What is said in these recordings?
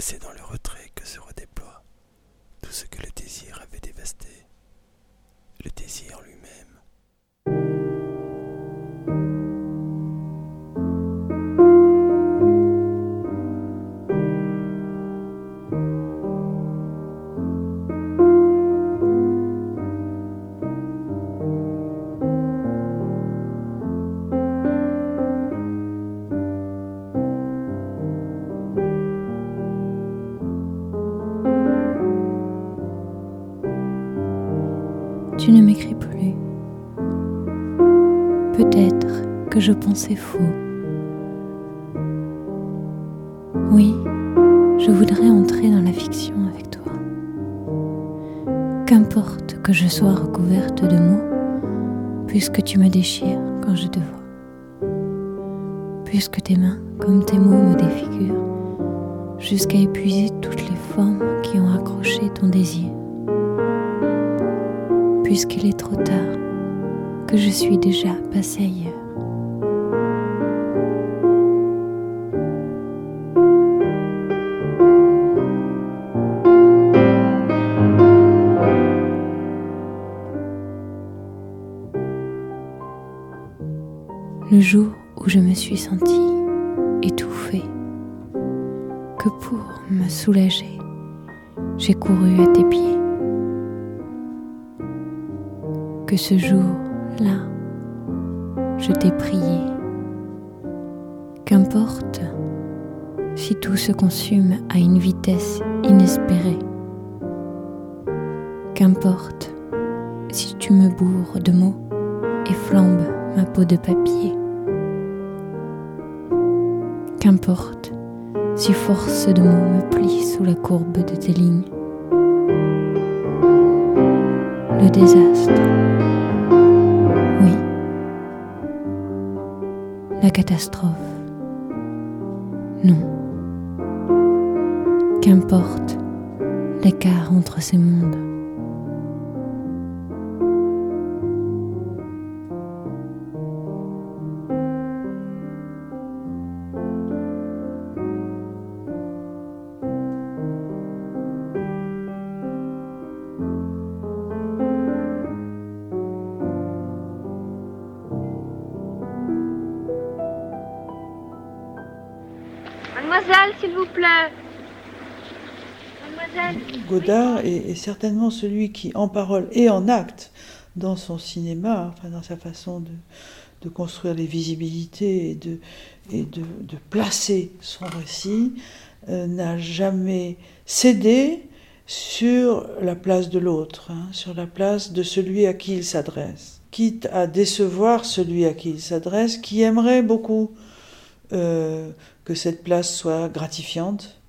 C'est dans le retrait que se redéploie tout ce que le désir avait dévasté, le désir lui-même. Je pensais faux. Oui, je voudrais entrer dans la fiction avec toi. Qu'importe que je sois recouverte de mots, puisque tu me déchires quand je te vois. Puisque tes mains, comme tes mots, me défigurent, jusqu'à épuiser toutes les formes qui ont accroché ton désir puisqu'il est trop tard, que je suis déjà passé ailleurs. Que pour me soulager, j'ai couru à tes pieds que ce jour-là, je t'ai prié. Qu'importe si tout se consume à une vitesse inespérée. Qu'importe si tu me bourres de mots et flambes ma peau de papier. Qu'importe si force de mots me plie sous la courbe de tes lignes. Le désastre. Oui. La catastrophe. Non. Qu'importe l'écart entre ces mondes. Godard est, est certainement celui qui, en parole et en acte, dans son cinéma, enfin dans sa façon de, construire les visibilités et de placer son récit, euh, n'a jamais cédé sur la place de l'autre, hein, sur la place de celui à qui il s'adresse, quitte à décevoir celui à qui il s'adresse, qui aimerait beaucoup euh, que cette place soit gratifiante,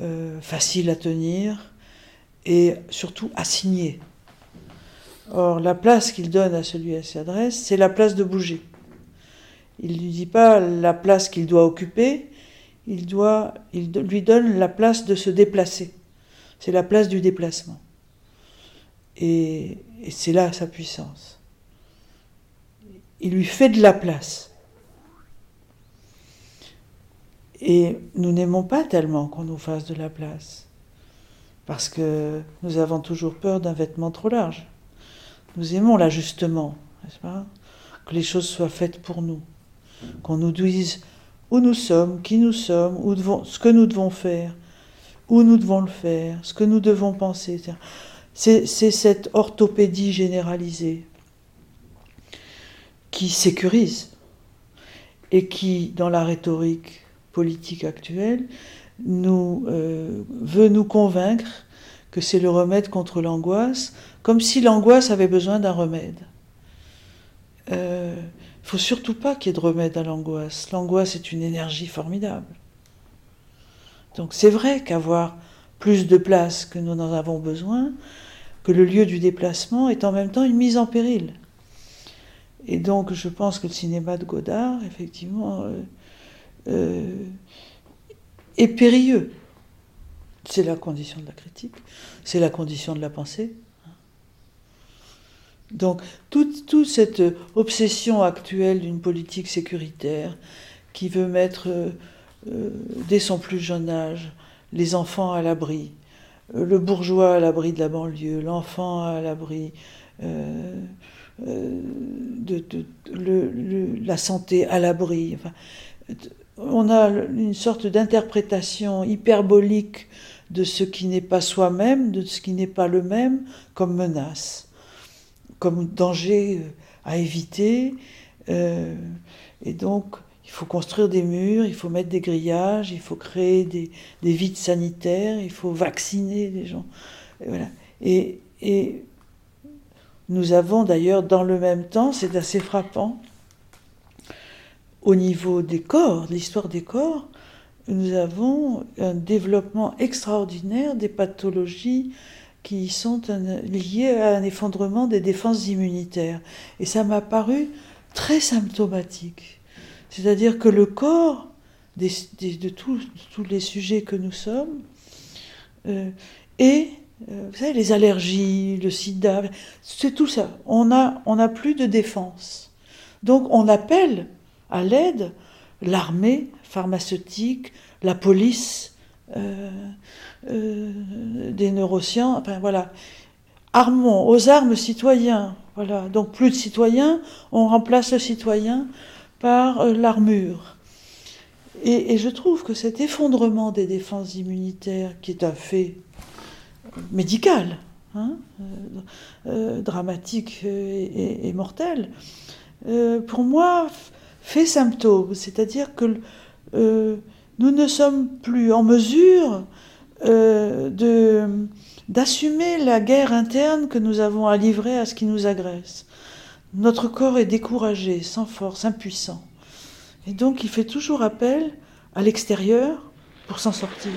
euh, facile à tenir et surtout signer. Or, la place qu'il donne à celui à qui s'adresse, c'est la place de bouger. Il ne lui dit pas la place qu'il doit occuper, il, doit, il lui donne la place de se déplacer. C'est la place du déplacement. Et, et c'est là sa puissance. Il lui fait de la place. Et nous n'aimons pas tellement qu'on nous fasse de la place, parce que nous avons toujours peur d'un vêtement trop large. Nous aimons l'ajustement, n'est-ce pas? Que les choses soient faites pour nous, qu'on nous dise où nous sommes, qui nous sommes, où ce que nous devons faire, où nous devons le faire, ce que nous devons penser. C'est cette orthopédie généralisée qui sécurise et qui, dans la rhétorique politique actuelle, euh, veut nous convaincre que c'est le remède contre l'angoisse, comme si l'angoisse avait besoin d'un remède. Il euh, ne faut surtout pas qu'il y ait de remède à l'angoisse. L'angoisse est une énergie formidable. Donc c'est vrai qu'avoir plus de place que nous en avons besoin, que le lieu du déplacement est en même temps une mise en péril. Et donc je pense que le cinéma de Godard, effectivement, euh, est périlleux. C'est la condition de la critique, c'est la condition de la pensée. Donc toute, toute cette obsession actuelle d'une politique sécuritaire qui veut mettre, euh, dès son plus jeune âge, les enfants à l'abri, le bourgeois à l'abri de la banlieue, l'enfant à l'abri de, la santé à l'abri. On a une sorte d'interprétation hyperbolique de ce qui n'est pas soi-même, de ce qui n'est pas le même, comme menace, comme danger à éviter. Euh, et donc, il faut construire des murs, il faut mettre des grillages, il faut créer des, vides sanitaires, il faut vacciner les gens. Voilà. et nous avons d'ailleurs dans le même temps, c'est assez frappant, au niveau des corps, l'histoire des corps, nous avons un développement extraordinaire des pathologies qui sont liées à un effondrement des défenses immunitaires. Et ça m'a paru très symptomatique. C'est-à-dire que le corps de, tous, les sujets que nous sommes euh, est euh, vous savez, les allergies, le sida, c'est tout ça. On n'a on a plus de défense. Donc on appelle à l'aide l'armée pharmaceutique, la police, euh, euh, des neurosciences, enfin voilà. Armons aux armes citoyens. Voilà. Donc plus de citoyens, on remplace le citoyen par l'armure. Et, je trouve que cet effondrement des défenses immunitaires, qui est un fait médical, hein, euh, euh, dramatique et, mortel, euh, pour moi, fait symptôme. C'est-à-dire que nous ne sommes plus en mesure d'assumer la guerre interne que nous avons à livrer à ce qui nous agresse. Notre corps est découragé, sans force, impuissant. Et donc il fait toujours appel à l'extérieur pour s'en sortir.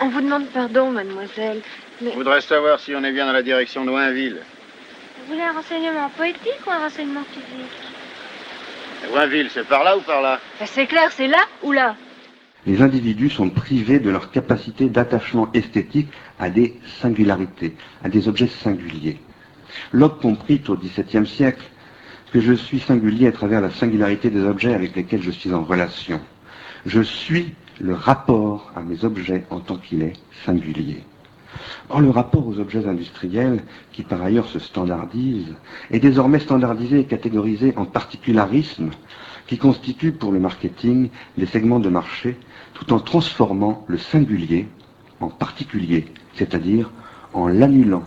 On vous demande pardon, mademoiselle. Mais... Je voudrais savoir si on est bien dans la direction de Wainville. Vous voulez un renseignement poétique ou un renseignement physique? C'est par là ou par là ben, C'est clair, c'est là ou là Les individus sont privés de leur capacité d'attachement esthétique à des singularités, à des objets singuliers. Locke comprit au XVIIe siècle que je suis singulier à travers la singularité des objets avec lesquels je suis en relation. Je suis le rapport à mes objets en tant qu'il est singulier. Or, le rapport aux objets industriels, qui par ailleurs se standardisent, est désormais standardisé et catégorisé en particularismes, qui constituent pour le marketing des segments de marché, tout en transformant le singulier en particulier, c'est-à-dire en l'annulant,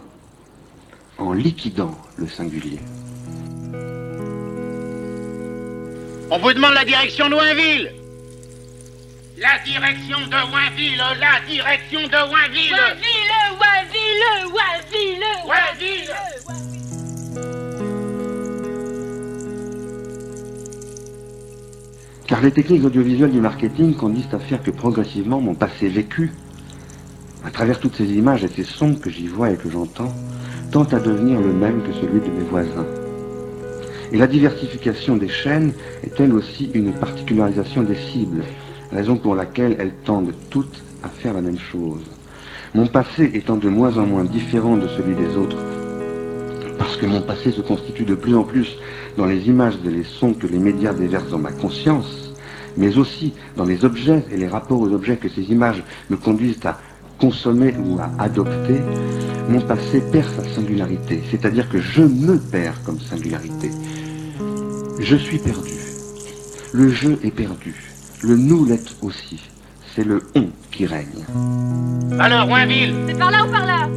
en liquidant le singulier. On vous demande la direction de Noinville la direction de Wainville, la direction de Wainville. Wainville, Wainville, Wainville, Wainville. Car les techniques audiovisuelles du marketing conduisent à faire que progressivement mon passé vécu, à travers toutes ces images et ces sons que j'y vois et que j'entends, tente à devenir le même que celui de mes voisins. Et la diversification des chaînes est elle aussi une particularisation des cibles, raison pour laquelle elles tendent toutes à faire la même chose. Mon passé étant de moins en moins différent de celui des autres, parce que mon passé se constitue de plus en plus dans les images et les sons que les médias déversent dans ma conscience, mais aussi dans les objets et les rapports aux objets que ces images me conduisent à consommer ou à adopter, mon passé perd sa singularité, c'est-à-dire que je me perds comme singularité. Je suis perdu. Le jeu est perdu. Le nous l'est aussi. C'est le on qui règne. Alors, Wainville C'est par là ou par là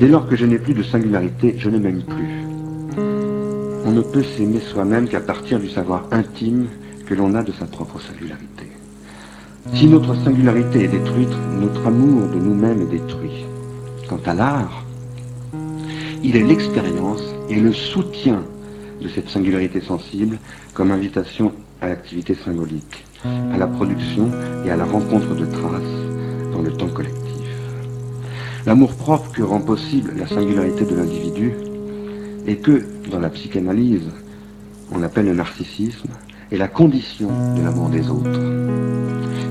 Dès lors que je n'ai plus de singularité, je ne m'aime plus. On ne peut s'aimer soi-même qu'à partir du savoir intime que l'on a de sa propre singularité. Si notre singularité est détruite, notre amour de nous-mêmes est détruit. Quant à l'art, il est l'expérience et le soutien de cette singularité sensible comme invitation à l'activité symbolique, à la production et à la rencontre de traces dans le temps collectif. L'amour propre que rend possible la singularité de l'individu et que, dans la psychanalyse, on appelle le narcissisme, est la condition de l'amour des autres.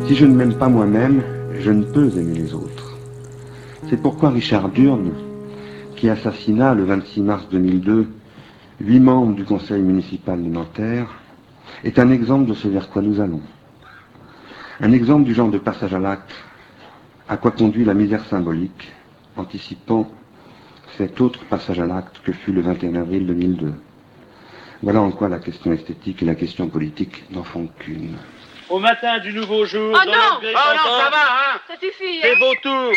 Si je ne m'aime pas moi-même, je ne peux aimer les autres. C'est pourquoi Richard Durne, qui assassina le 26 mars 2002 huit membres du conseil municipal de Nanterre, est un exemple de ce vers quoi nous allons. Un exemple du genre de passage à l'acte, à quoi conduit la misère symbolique, anticipant cet autre passage à l'acte que fut le 21 avril 2002. Voilà en quoi la question esthétique et la question politique n'en font qu'une. Au matin du nouveau jour, Oh dans non Oh non, ça va, hein suffit, hein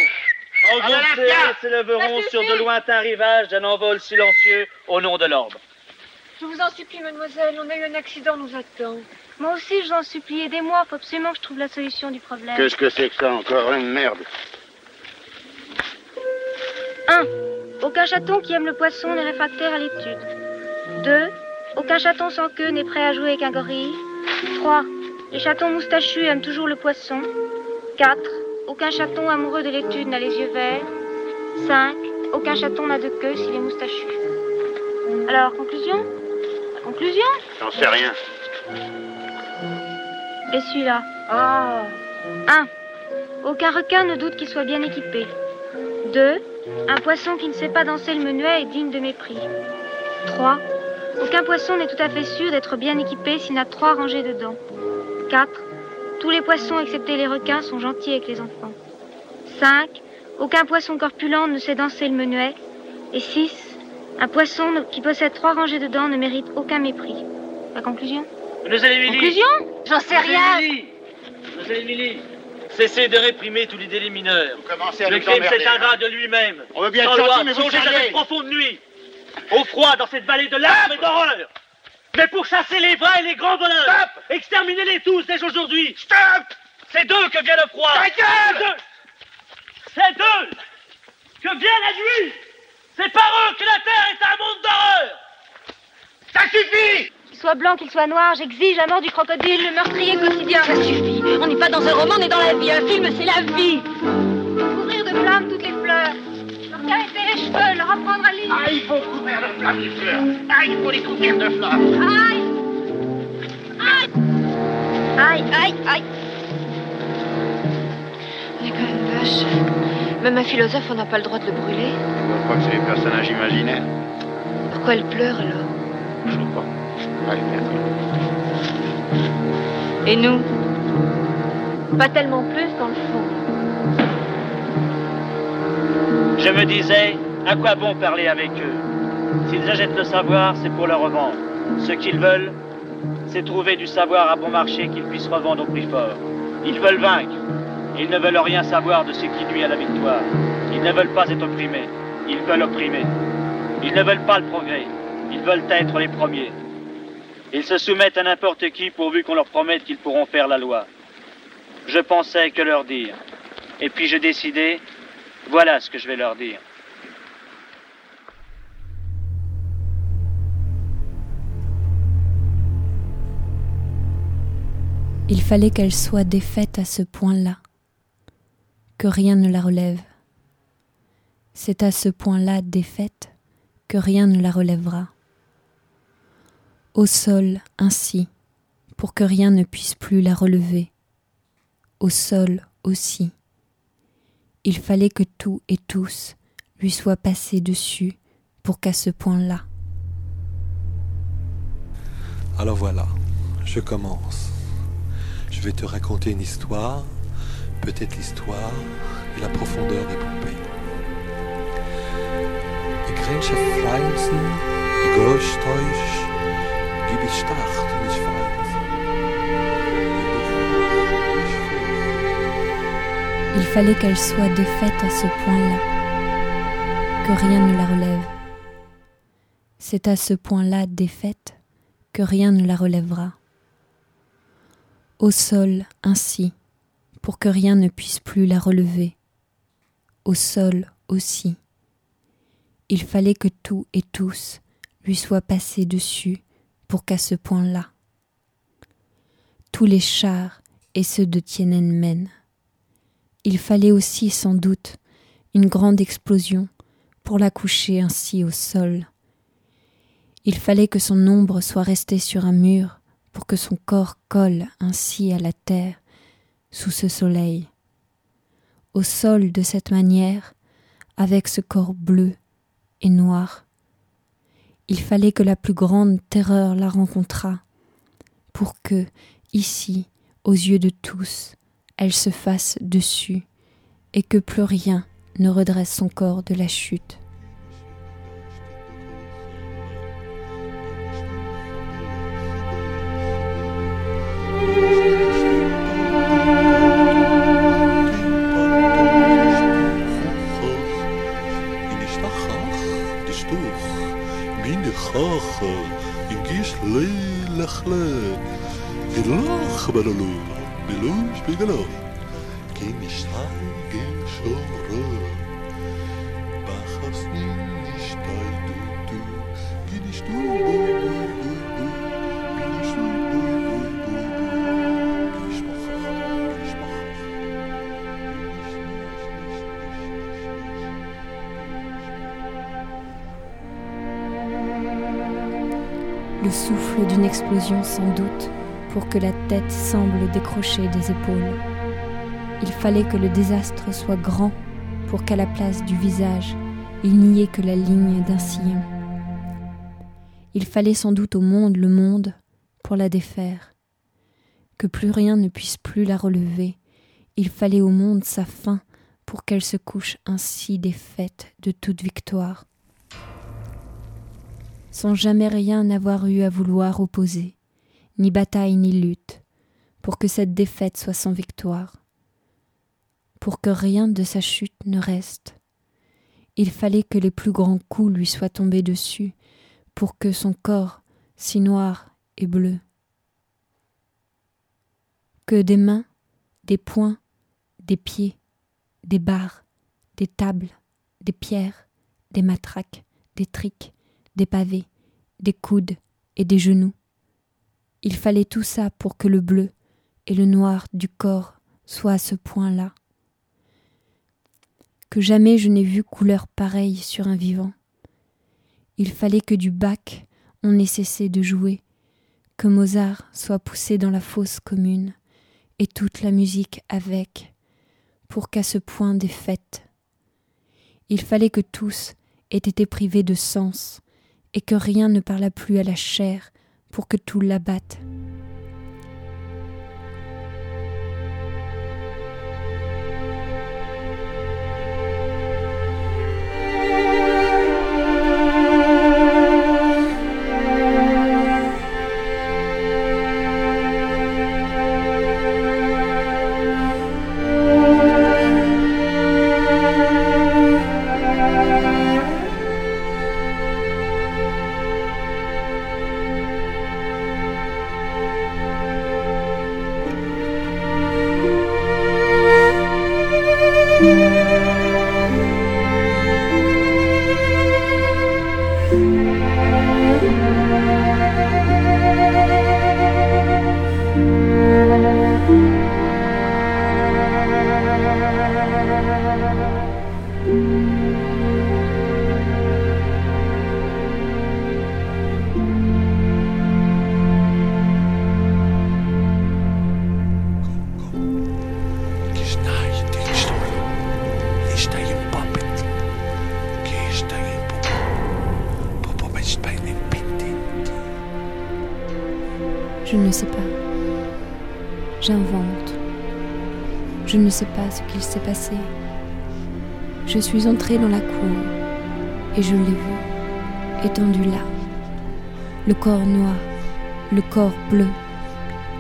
Ah, s'élèveront sur de lointains rivages d'un envol silencieux au nom de l'ordre. Je vous en supplie, mademoiselle, on a eu un accident, nous attend. Moi aussi, je vous en supplie, aidez-moi, faut absolument que je trouve la solution du problème. Qu'est-ce que c'est que ça encore Une merde? 1. Aucun chaton qui aime le poisson n'est réfractaire à l'étude. 2. Aucun chaton sans queue n'est prêt à jouer avec un gorille. 3. Les chatons moustachus aiment toujours le poisson. 4. Aucun chaton amoureux de l'étude n'a les yeux verts. 5. Aucun chaton n'a de queue s'il est moustachu. Alors, conclusion? Conclusion J'en sais rien. Et celui-là Ah 1. Aucun requin ne doute qu'il soit bien équipé. 2. Un poisson qui ne sait pas danser le menuet est digne de mépris. 3. Aucun poisson n'est tout à fait sûr d'être bien équipé s'il n'a trois rangées de dents. 4. Tous les poissons, excepté les requins, sont gentils avec les enfants. 5. Aucun poisson corpulent ne sait danser le menuet. Et 6. Un poisson qui possède trois rangées de dents ne mérite aucun mépris. La conclusion Mademoiselle Émilie Conclusion J'en sais rien Émilie Mademoiselle Émilie Cessez de réprimer tous les délits mineurs. Vous commencez à Le crime s'éteindra hein. de lui-même. On veut bien Sans loi, mais vous à cette profonde nuit. Au froid, dans cette vallée de larmes et d'horreur. Mais pour chasser les vrais et les grands voleurs. Stop Exterminez-les tous dès aujourd'hui. Stop C'est d'eux que vient le froid. C'est d'eux. C'est d'eux que vient la nuit. C'est par eux que la terre est un monde d'horreur. Ça suffit Qu'il soit blanc, qu'il soit noir, j'exige la mort du crocodile, le meurtrier quotidien. Ça suffit. On n'est pas dans un roman, on est dans la vie. Un film, c'est la vie. Couvrir de flammes toutes les fleurs. Leur caresser les cheveux, leur apprendre à lire. Ah, il faut couvrir de flammes les fleurs. Ah, il faut les couvrir de flammes. Aïe Aïe Aïe, aïe, aïe même vache. Même un philosophe, on n'a pas le droit de le brûler. Je crois que c'est des personnages imaginaires. Pourquoi elle pleure alors Je sais pas. Allez. Et nous Pas tellement plus dans le fond. Je me disais, à quoi bon parler avec eux? S'ils achètent le savoir, c'est pour le revendre. Ce qu'ils veulent, c'est trouver du savoir à bon marché qu'ils puissent revendre au prix fort. Ils veulent vaincre. Ils ne veulent rien savoir de ce qui nuit à la victoire. Ils ne veulent pas être opprimés. Ils veulent opprimer. Ils ne veulent pas le progrès. Ils veulent être les premiers. Ils se soumettent à n'importe qui pourvu qu'on leur promette qu'ils pourront faire la loi. Je pensais que leur dire. Et puis je décidai, voilà ce que je vais leur dire. Il fallait qu'elle soit défaite à ce point-là, rien ne la relève. C'est à ce point-là défaite que rien ne la relèvera. Au sol, ainsi, pour que rien ne puisse plus la relever. Au sol aussi. Il fallait que tout et tous lui soient passés dessus pour qu'à ce point-là. Alors voilà, je commence. Je vais te raconter une histoire, peut-être l'histoire et la profondeur des vreemd. Il fallait qu'elle soit défaite à ce point-là, que rien ne la relève. C'est à ce point-là défaite que rien ne la relèvera. Au sol, ainsi, pour que rien ne puisse plus la relever. Au sol aussi. Il fallait que tout et tous lui soient passés dessus pour qu'à ce point-là. Tous les chars et ceux de Tiananmen il fallait aussi sans doute une grande explosion pour la coucher ainsi au sol. Il fallait que son ombre soit restée sur un mur pour que son corps colle ainsi à la terre sous ce soleil. Au sol de cette manière, avec ce corps bleu et noir, il fallait que la plus grande terreur la rencontrât pour que, ici, aux yeux de tous, elle se fasse dessus et que plus rien ne redresse son corps de la chute. الآخر يجيش للأخلاق الأخ بلالو ملوش بجلاف كي مش هيجي شهرة بخاف سنين مش تايدو تو جي نشتو بو souffle d'une explosion sans doute pour que la tête semble décrocher des épaules. Il fallait que le désastre soit grand pour qu'à la place du visage, il n'y ait que la ligne d'un sillon. Il fallait sans doute au monde le monde pour la défaire, que plus rien ne puisse plus la relever. Il fallait au monde sa fin pour qu'elle se couche ainsi défaite de toute victoire sans jamais rien avoir eu à vouloir opposer, ni bataille ni lutte, pour que cette défaite soit sans victoire, pour que rien de sa chute ne reste. Il fallait que les plus grands coups lui soient tombés dessus, pour que son corps, si noir et bleu, que des mains, des poings, des pieds, des barres, des tables, des pierres, des matraques, des triques, des pavés, des coudes et des genoux. Il fallait tout ça pour que le bleu et le noir du corps soient à ce point-là. Que jamais je n'ai vu couleur pareille sur un vivant. Il fallait que du bac on ait cessé de jouer, que Mozart soit poussé dans la fosse commune, et toute la musique avec, pour qu'à ce point des fêtes. Il fallait que tous aient été privés de sens, et que rien ne parla plus à la chair pour que tout l'abatte. Je ne sais pas. J'invente. Je ne sais pas ce qu'il s'est passé. Je suis entrée dans la cour et je l'ai vu, étendu là. Le corps noir, le corps bleu,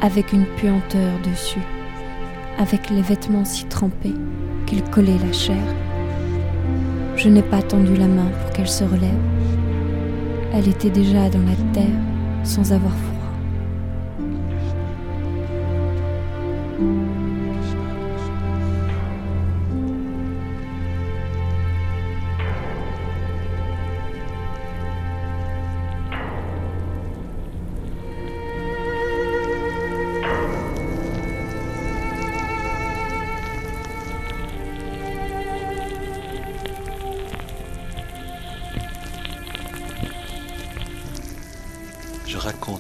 avec une puanteur dessus, avec les vêtements si trempés qu'ils collaient la chair. Je n'ai pas tendu la main pour qu'elle se relève. Elle était déjà dans la terre sans avoir froid.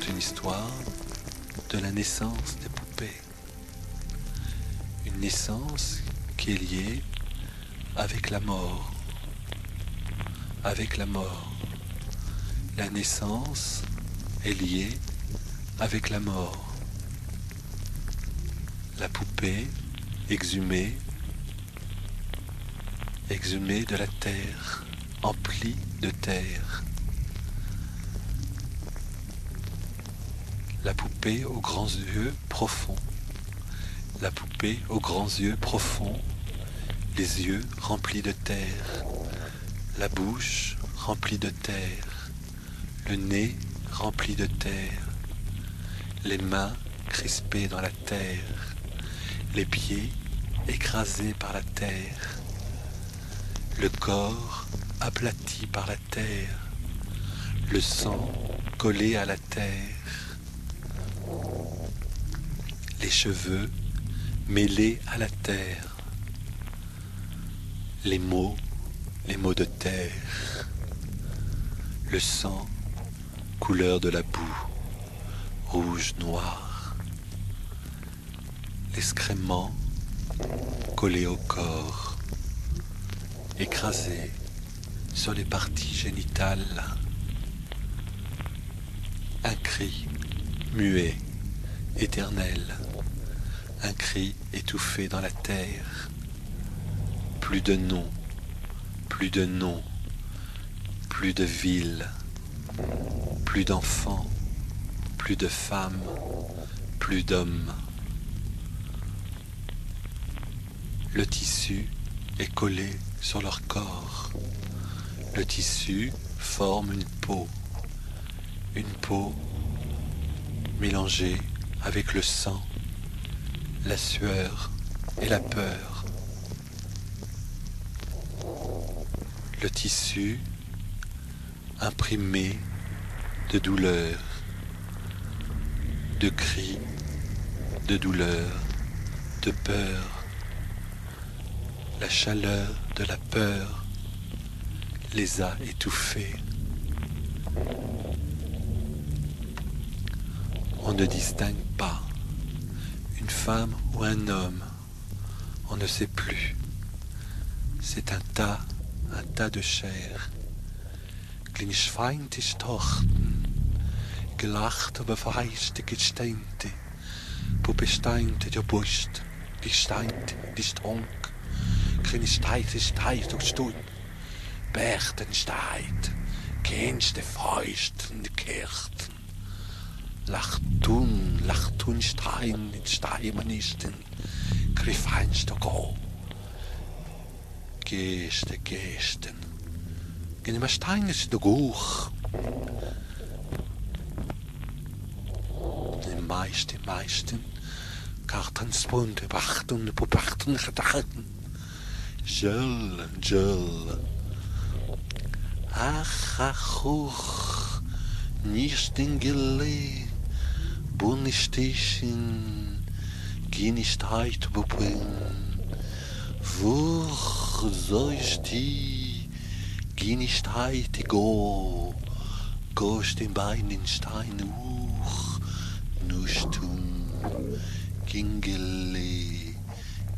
Une histoire de la naissance des poupées. Une naissance qui est liée avec la mort. Avec la mort. La naissance est liée avec la mort. La poupée exhumé, exhumé de la terre, empli de terre. La poupée aux grands yeux profonds, la poupée aux grands yeux profonds, les yeux remplis de terre, la bouche remplie de terre, le nez rempli de terre, les mains crispées dans la terre, les pieds écrasés par la terre, le corps aplati par la terre, le sang collé à la terre, les cheveux mêlés à la terre, les mots, les mots de terre, le sang, couleur de la boue, rouge, noir, l'excrément collé au corps, écrasé sur les parties génitales, un cri muet, éternel, un cri étouffé dans la terre, plus de nom, plus de nom, plus de ville, plus d'enfants, plus de femmes, plus d'hommes. Le tissu est collé sur leur corps. Le tissu forme une peau. Une peau mélangée avec le sang, la sueur et la peur. Le tissu imprimé de douleur, de cris, de douleur, de peur, la chaleur de la peur les a étouffés. On ne distingue une femme ou un homme, on ne sait plus. C'est un tas, un tas de chair. Glinschweinte Tochten, gelachte befeiste gesteinte, pupesteinte der Brust, die steint, die stronk, keine steite steit und stund, Berchten steit, kennste Fäusten Kirchten, Lachtun, Lachtun Stein, in Steinmanisten, griff eins der Go. Geste, Gesten. Gehen immer Stein ist der Guch. Die meisten, die meisten, Kartensbund, die Wachtun, die Gedanken. Jöllen, Ach, ach, hoch, nicht in Gelehr. Bunny Station, gehen ich heit bubeln. Wo soll die, gehen ich heit go, go den beiden Stein hoch, nustum, gingele,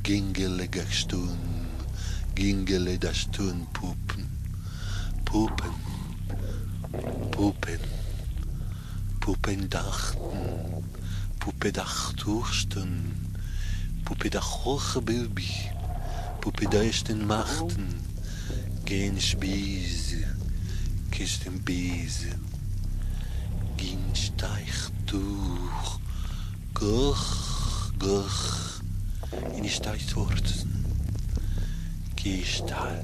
gingele gestun, gingele das tun puppen, puppen, puppen. Puppen dachten, Puppe dachtursten, Puppe dach hoche Baby, Puppe deisten machten, Gehen Spiese, Kisten Biese, Gin steich durch, Goch, Goch, in die Steich Wurzen, Gehstall,